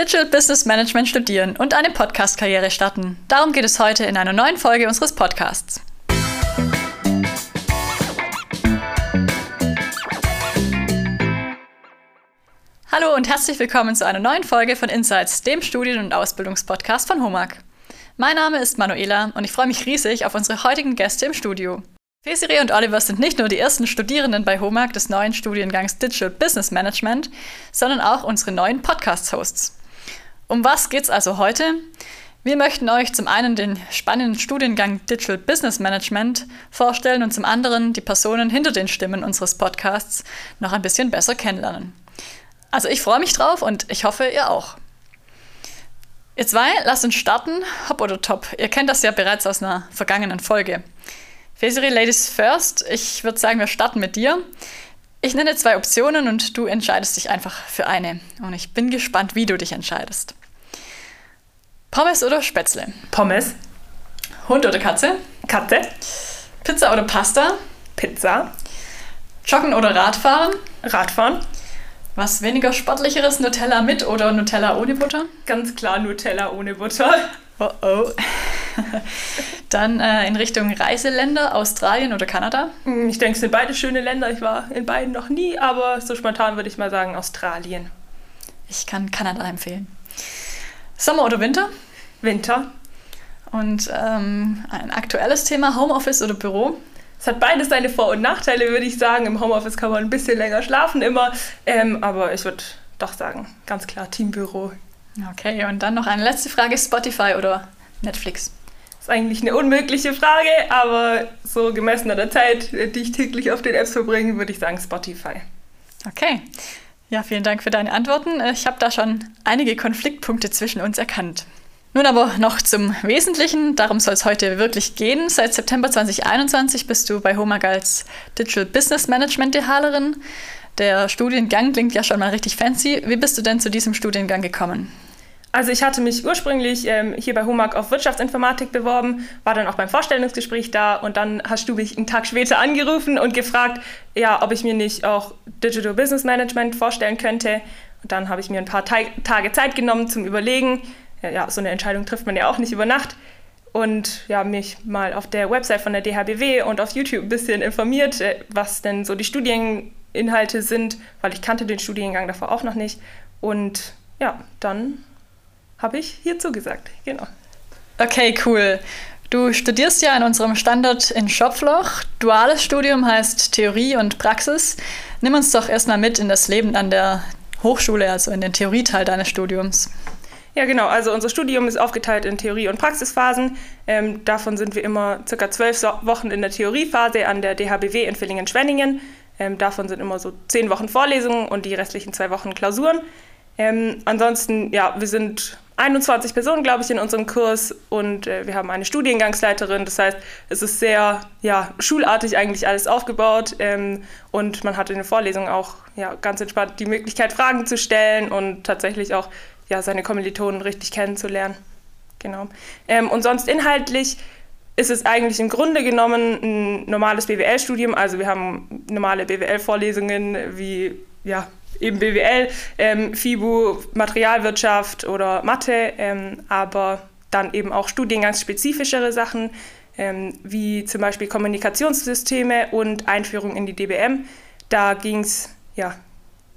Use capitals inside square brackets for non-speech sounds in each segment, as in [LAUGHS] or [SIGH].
Digital Business Management studieren und eine Podcast-Karriere starten. Darum geht es heute in einer neuen Folge unseres Podcasts. Hallo und herzlich willkommen zu einer neuen Folge von Insights, dem Studien- und Ausbildungspodcast von HOMAG. Mein Name ist Manuela und ich freue mich riesig auf unsere heutigen Gäste im Studio. Fesire und Oliver sind nicht nur die ersten Studierenden bei HOMAG des neuen Studiengangs Digital Business Management, sondern auch unsere neuen Podcast-Hosts. Um was geht's also heute? Wir möchten euch zum einen den spannenden Studiengang Digital Business Management vorstellen und zum anderen die Personen hinter den Stimmen unseres Podcasts noch ein bisschen besser kennenlernen. Also ich freue mich drauf und ich hoffe, ihr auch. Ihr zwei, lasst uns starten, hopp oder top. Ihr kennt das ja bereits aus einer vergangenen Folge. Fesiri Ladies First, ich würde sagen, wir starten mit dir. Ich nenne zwei Optionen und du entscheidest dich einfach für eine. Und ich bin gespannt, wie du dich entscheidest. Pommes oder Spätzle? Pommes. Hund oder Katze? Katze. Pizza oder Pasta? Pizza. Joggen oder Radfahren? Radfahren. Was weniger sportlicheres, Nutella mit oder Nutella ohne Butter? Ganz klar Nutella ohne Butter. Oh oh. [LAUGHS] Dann äh, in Richtung Reiseländer, Australien oder Kanada? Hm, ich denke, es sind beide schöne Länder. Ich war in beiden noch nie, aber so spontan würde ich mal sagen Australien. Ich kann Kanada empfehlen. Sommer oder Winter? Winter. Und ähm, ein aktuelles Thema, Homeoffice oder Büro? Es hat beides seine Vor- und Nachteile, würde ich sagen. Im Homeoffice kann man ein bisschen länger schlafen immer. Ähm, aber ich würde doch sagen, ganz klar Teambüro. Okay, und dann noch eine letzte Frage: Spotify oder Netflix? Das ist eigentlich eine unmögliche Frage, aber so gemessen an der Zeit, die ich täglich auf den Apps verbringe, würde ich sagen Spotify. Okay. Ja, vielen Dank für deine Antworten. Ich habe da schon einige Konfliktpunkte zwischen uns erkannt. Nun aber noch zum Wesentlichen. Darum soll es heute wirklich gehen. Seit September 2021 bist du bei HOMAG als Digital Business Management Dehalerin. Der Studiengang klingt ja schon mal richtig fancy. Wie bist du denn zu diesem Studiengang gekommen? Also ich hatte mich ursprünglich ähm, hier bei HOMAG auf Wirtschaftsinformatik beworben, war dann auch beim Vorstellungsgespräch da und dann hast du mich einen Tag später angerufen und gefragt, ja, ob ich mir nicht auch Digital Business Management vorstellen könnte. Und dann habe ich mir ein paar Tage Zeit genommen zum Überlegen. Ja, so eine Entscheidung trifft man ja auch nicht über Nacht. Und ja, mich mal auf der Website von der DHBW und auf YouTube ein bisschen informiert, äh, was denn so die Studieninhalte sind, weil ich kannte den Studiengang davor auch noch nicht. Und ja, dann habe ich hier zugesagt. Genau. Okay, cool. Du studierst ja in unserem Standort in Schopfloch. Duales Studium heißt Theorie und Praxis. Nimm uns doch erstmal mit in das Leben an der Hochschule, also in den Theorieteil deines Studiums. Ja, genau. Also unser Studium ist aufgeteilt in Theorie- und Praxisphasen. Ähm, davon sind wir immer circa zwölf Wochen in der Theoriephase an der DHBW in Villingen-Schwenningen. Ähm, davon sind immer so zehn Wochen Vorlesungen und die restlichen zwei Wochen Klausuren. Ähm, ansonsten, ja, wir sind 21 Personen, glaube ich, in unserem Kurs und äh, wir haben eine Studiengangsleiterin. Das heißt, es ist sehr ja, schulartig eigentlich alles aufgebaut ähm, und man hat in den Vorlesungen auch ja, ganz entspannt die Möglichkeit, Fragen zu stellen und tatsächlich auch ja, seine Kommilitonen richtig kennenzulernen. Genau. Ähm, und sonst inhaltlich ist es eigentlich im Grunde genommen ein normales BWL-Studium. Also wir haben normale BWL-Vorlesungen wie ja, eben BWL, ähm, FIBU, Materialwirtschaft oder Mathe, ähm, aber dann eben auch studiengangsspezifischere Sachen, ähm, wie zum Beispiel Kommunikationssysteme und Einführung in die DBM. Da ging es ja,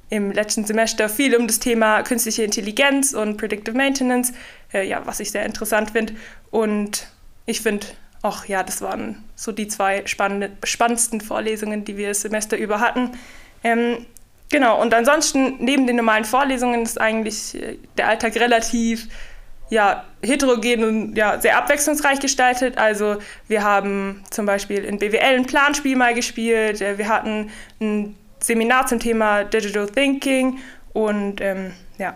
im letzten Semester viel um das Thema künstliche Intelligenz und Predictive Maintenance, äh, ja, was ich sehr interessant finde. Und ich finde, auch ja, das waren so die zwei spannende, spannendsten Vorlesungen, die wir das Semester über hatten. Ähm, Genau, und ansonsten neben den normalen Vorlesungen ist eigentlich äh, der Alltag relativ ja, heterogen und ja, sehr abwechslungsreich gestaltet. Also wir haben zum Beispiel in BWL ein Planspiel mal gespielt, äh, wir hatten ein Seminar zum Thema Digital Thinking und ähm, ja.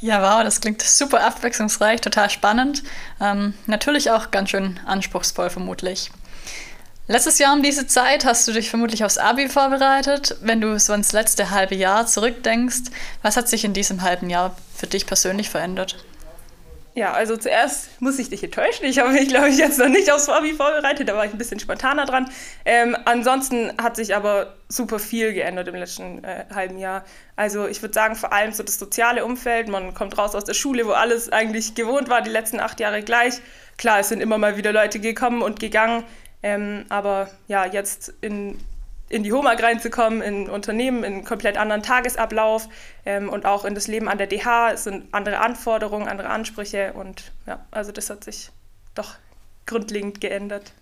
Ja, wow, das klingt super abwechslungsreich, total spannend. Ähm, natürlich auch ganz schön anspruchsvoll vermutlich. Letztes Jahr um diese Zeit hast du dich vermutlich aufs Abi vorbereitet. Wenn du so ins letzte halbe Jahr zurückdenkst, was hat sich in diesem halben Jahr für dich persönlich verändert? Ja, also zuerst muss ich dich enttäuschen. Ich habe mich, glaube ich, jetzt noch nicht aufs Abi vorbereitet. Da war ich ein bisschen spontaner dran. Ähm, ansonsten hat sich aber super viel geändert im letzten äh, halben Jahr. Also ich würde sagen, vor allem so das soziale Umfeld. Man kommt raus aus der Schule, wo alles eigentlich gewohnt war, die letzten acht Jahre gleich. Klar, es sind immer mal wieder Leute gekommen und gegangen. Ähm, aber ja, jetzt in in die HOMAG reinzukommen, in Unternehmen, in einen komplett anderen Tagesablauf ähm, und auch in das Leben an der DH. Sind andere Anforderungen, andere Ansprüche und ja, also das hat sich doch grundlegend geändert.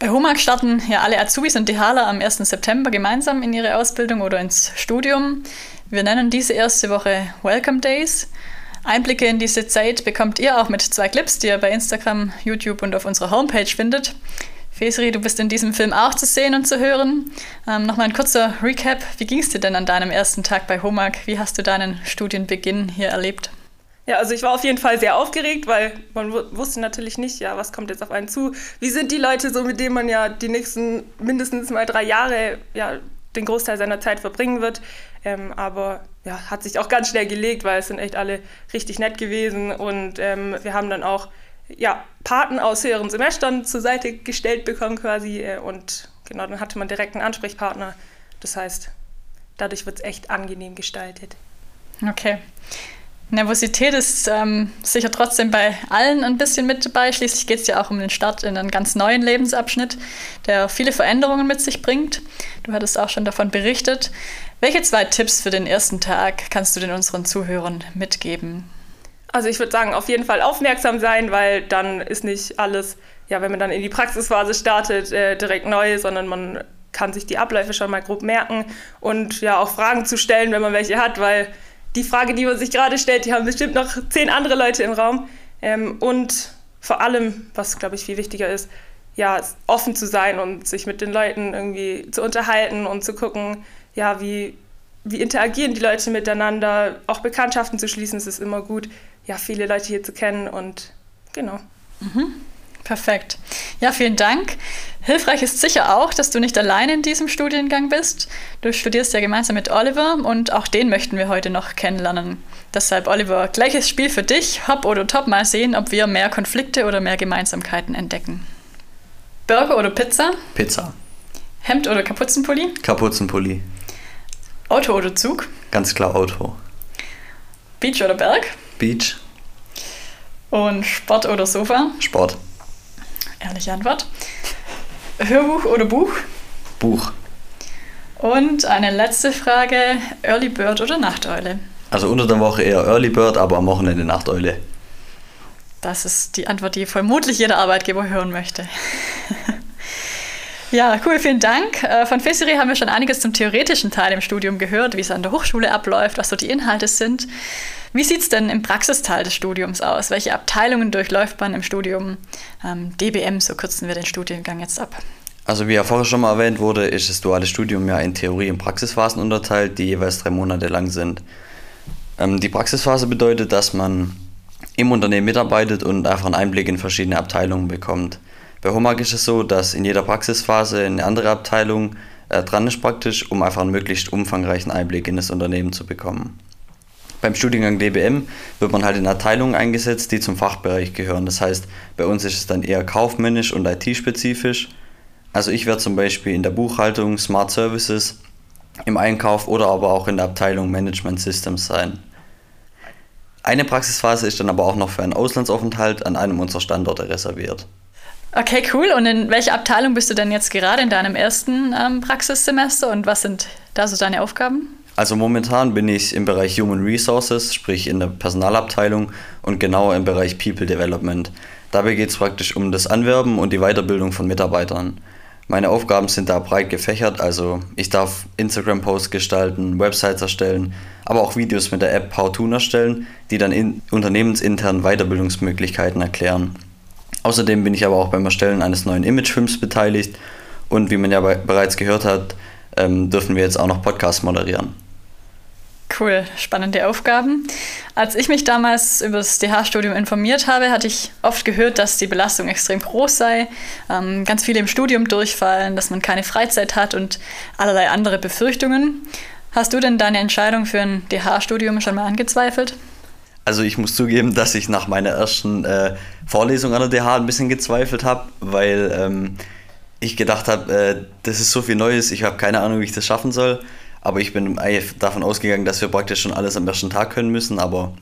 Bei HOMAG starten ja alle Azubis und DHler am 1. September gemeinsam in ihre Ausbildung oder ins Studium. Wir nennen diese erste Woche Welcome Days. Einblicke in diese Zeit bekommt ihr auch mit zwei Clips, die ihr bei Instagram, YouTube und auf unserer Homepage findet. Fesri, du bist in diesem Film auch zu sehen und zu hören. Ähm, Nochmal ein kurzer Recap. Wie ging es dir denn an deinem ersten Tag bei HOMAG? Wie hast du deinen Studienbeginn hier erlebt? Ja, also ich war auf jeden Fall sehr aufgeregt, weil man wusste natürlich nicht, ja, was kommt jetzt auf einen zu. Wie sind die Leute so, mit denen man ja die nächsten mindestens mal drei Jahre ja, den Großteil seiner Zeit verbringen wird. Ähm, aber ja, hat sich auch ganz schnell gelegt, weil es sind echt alle richtig nett gewesen und ähm, wir haben dann auch ja, Paten aus höheren Semestern zur Seite gestellt bekommen quasi äh, und genau, dann hatte man direkt einen Ansprechpartner. Das heißt, dadurch wird es echt angenehm gestaltet. Okay. Nervosität ist ähm, sicher trotzdem bei allen ein bisschen mit dabei. Schließlich geht es ja auch um den Start in einen ganz neuen Lebensabschnitt, der viele Veränderungen mit sich bringt. Du hattest auch schon davon berichtet. Welche zwei Tipps für den ersten Tag kannst du den unseren Zuhörern mitgeben? Also ich würde sagen, auf jeden Fall aufmerksam sein, weil dann ist nicht alles, ja, wenn man dann in die Praxisphase startet, äh, direkt neu, sondern man kann sich die Abläufe schon mal grob merken und ja auch Fragen zu stellen, wenn man welche hat, weil die Frage, die man sich gerade stellt, die haben bestimmt noch zehn andere Leute im Raum. Ähm, und vor allem, was glaube ich viel wichtiger ist, ja, offen zu sein und sich mit den Leuten irgendwie zu unterhalten und zu gucken, ja, wie, wie interagieren die Leute miteinander, auch Bekanntschaften zu schließen, das ist immer gut ja, viele Leute hier zu kennen und genau. Mhm. Perfekt. Ja, vielen Dank. Hilfreich ist sicher auch, dass du nicht alleine in diesem Studiengang bist. Du studierst ja gemeinsam mit Oliver und auch den möchten wir heute noch kennenlernen. Deshalb, Oliver, gleiches Spiel für dich. Hopp oder top, mal sehen, ob wir mehr Konflikte oder mehr Gemeinsamkeiten entdecken. Burger oder Pizza? Pizza. Hemd oder Kapuzenpulli? Kapuzenpulli. Auto oder Zug? Ganz klar Auto. Beach oder Berg? Beach. Und Sport oder Sofa? Sport. Ehrliche Antwort. Hörbuch oder Buch? Buch. Und eine letzte Frage: Early Bird oder Nachteule? Also unter der Woche eher Early Bird, aber am Wochenende Nachteule. Das ist die Antwort, die vermutlich jeder Arbeitgeber hören möchte. ja, cool, vielen Dank. Äh, von Fesiri haben wir schon einiges zum theoretischen Teil im Studium gehört, wie es an der Hochschule abläuft, was so die Inhalte sind. Wie sieht es denn im Praxisteil des Studiums aus? Welche Abteilungen durchläuft man im Studium? Ähm, DBM, so kürzen wir den Studiengang jetzt ab. Also wie ja vorher schon mal erwähnt wurde, ist das duale Studium ja in Theorie- und Praxisphasen unterteilt, die jeweils drei Monate lang sind. Ähm, die Praxisphase bedeutet, dass man im Unternehmen mitarbeitet und einfach einen Einblick in verschiedene Abteilungen bekommt. Bei HOMAG ist es so, dass in jeder Praxisphase eine andere Abteilung äh, dran ist praktisch, um einfach einen möglichst umfangreichen Einblick in das Unternehmen zu bekommen. Beim Studiengang DBM wird man halt in Abteilungen eingesetzt, die zum Fachbereich gehören. Das heißt, bei uns ist es dann eher kaufmännisch und IT-spezifisch. Also ich werde zum Beispiel in der Buchhaltung, Smart Services, im Einkauf oder aber auch in der Abteilung Management Systems sein. Eine Praxisphase ist dann aber auch noch für einen Auslandsaufenthalt an einem unserer Standorte reserviert. Okay, cool. Und in welcher Abteilung bist du denn jetzt gerade in deinem ersten ähm, Praxissemester und was sind da so deine Aufgaben? Also momentan bin ich im Bereich Human Resources, sprich in der Personalabteilung und genauer im Bereich People Development. Dabei geht es praktisch um das Anwerben und die Weiterbildung von Mitarbeitern. Meine Aufgaben sind da breit gefächert, also ich darf Instagram-Posts gestalten, Websites erstellen, aber auch Videos mit der App Powtoon erstellen, die dann in unternehmensintern Weiterbildungsmöglichkeiten erklären. Außerdem bin ich aber auch beim Erstellen eines neuen Imagefilms beteiligt und wie man ja bereits gehört hat, ähm, dürfen wir jetzt auch noch Podcasts moderieren. Cool, spannende Aufgaben. Als ich mich damals über das DH-Studium informiert habe, hatte ich oft gehört, dass die Belastung extrem groß sei, ähm, ganz viele im Studium durchfallen, dass man keine Freizeit hat und allerlei andere Befürchtungen. Hast du denn deine Entscheidung für ein DH-Studium schon mal angezweifelt? Also ich muss zugeben, dass ich nach meiner ersten äh, Vorlesung an der DH ein bisschen gezweifelt habe, weil ähm, ich gedacht habe, äh, das ist so viel Neues, ich habe keine Ahnung, wie ich das schaffen soll. Aber ich bin davon ausgegangen, dass wir praktisch schon alles am ersten Tag können müssen, aber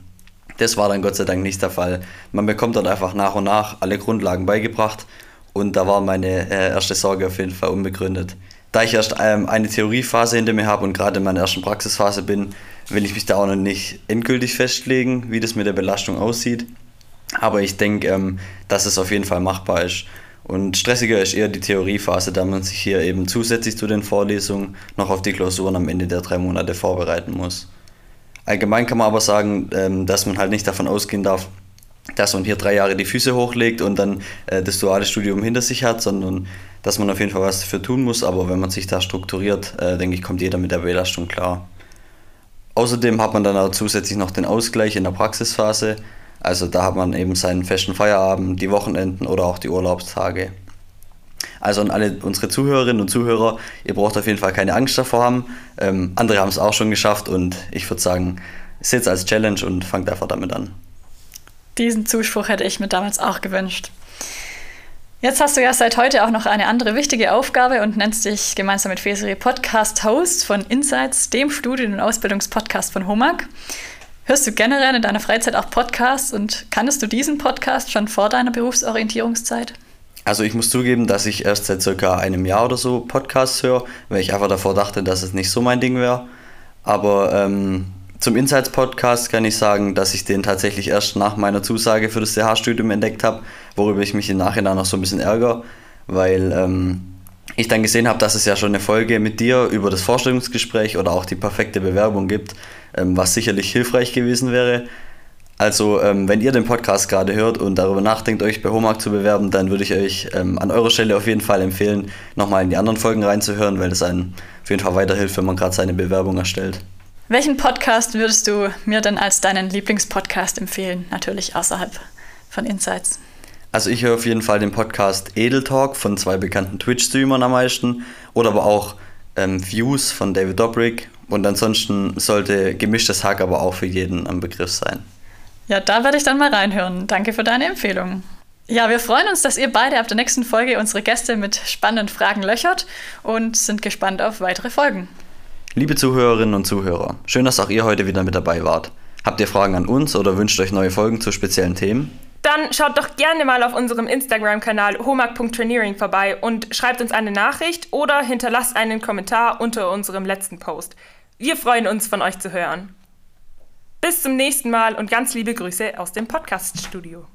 das war dann Gott sei Dank nicht der Fall. Man bekommt dann einfach nach und nach alle Grundlagen beigebracht und da war meine äh, erste Sorge auf jeden Fall unbegründet. Da ich erst ähm, eine Theoriephase hinter mir habe und gerade in meiner ersten Praxisphase bin, will ich mich da auch noch nicht endgültig festlegen, wie das mit der Belastung aussieht. Aber ich denke, ähm, dass es auf jeden Fall machbar ist. Und stressiger ist eher die Theoriephase, da man sich hier eben zusätzlich zu den Vorlesungen noch auf die Klausuren am Ende der drei Monate vorbereiten muss. Allgemein kann man aber sagen, ähm, dass man halt nicht davon ausgehen darf, dass man hier drei Jahre die Füße hochlegt und dann äh, das duale Studium hinter sich hat, sondern dass man auf jeden Fall was dafür tun muss. Aber wenn man sich da strukturiert, äh, denke ich, kommt jeder mit der Belastung klar. Außerdem hat man dann auch zusätzlich noch den Ausgleich in der Praxisphase. Also da hat man eben seinen festen Feierabend, die Wochenenden oder auch die Urlaubstage. Also an alle unsere Zuhörerinnen und Zuhörer, ihr braucht auf jeden Fall keine Angst davor haben. Ähm, andere haben es auch schon geschafft und ich würde sagen, seht als Challenge und fangt einfach damit an. Diesen Zuspruch hätte ich mir damals auch gewünscht. Jetzt hast du ja seit heute auch noch eine andere wichtige Aufgabe und nennst dich gemeinsam mit Feseri Podcast-Host von Insights, dem Studien- und Ausbildungspodcast von HOMAG. Hörst du generell in deiner Freizeit auch Podcasts und kanntest du diesen Podcast schon vor deiner Berufsorientierungszeit? Also ich muss zugeben, dass ich erst seit circa einem Jahr oder so Podcasts höre, weil ich einfach davor dachte, dass es nicht so mein Ding wäre. Aber ähm, zum Insights-Podcast kann ich sagen, dass ich den tatsächlich erst nach meiner Zusage für das CH-Studium entdeckt habe, worüber ich mich im Nachhinein noch so ein bisschen ärgere, weil ähm, ich dann gesehen habe, dass es ja schon eine Folge mit dir über das Vorstellungsgespräch oder auch die perfekte Bewerbung gibt, was sicherlich hilfreich gewesen wäre. Also, ähm, wenn ihr den Podcast gerade hört und darüber nachdenkt, euch bei Homag zu bewerben, dann würde ich euch ähm, an eurer Stelle auf jeden Fall empfehlen, nochmal in die anderen Folgen reinzuhören, weil das einen auf jeden Fall weiterhilft, wenn man gerade seine Bewerbung erstellt. Welchen Podcast würdest du mir denn als deinen Lieblingspodcast empfehlen? Natürlich außerhalb von Insights. Also ich höre auf jeden Fall den Podcast Edel Talk von zwei bekannten Twitch-Streamern am meisten oder aber auch ähm, Views von David Dobrik und ansonsten sollte gemischtes Hack aber auch für jeden am Begriff sein. Ja, da werde ich dann mal reinhören. Danke für deine Empfehlung. Ja, wir freuen uns, dass ihr beide ab der nächsten Folge unsere Gäste mit spannenden Fragen löchert und sind gespannt auf weitere Folgen. Liebe Zuhörerinnen und Zuhörer, schön, dass auch ihr heute wieder mit dabei wart. Habt ihr Fragen an uns oder wünscht euch neue Folgen zu speziellen Themen? Dann schaut doch gerne mal auf unserem Instagram-Kanal homag.traineering vorbei und schreibt uns eine Nachricht oder hinterlasst einen Kommentar unter unserem letzten Post. Wir freuen uns, von euch zu hören. Bis zum nächsten Mal und ganz liebe Grüße aus dem Podcast-Studio.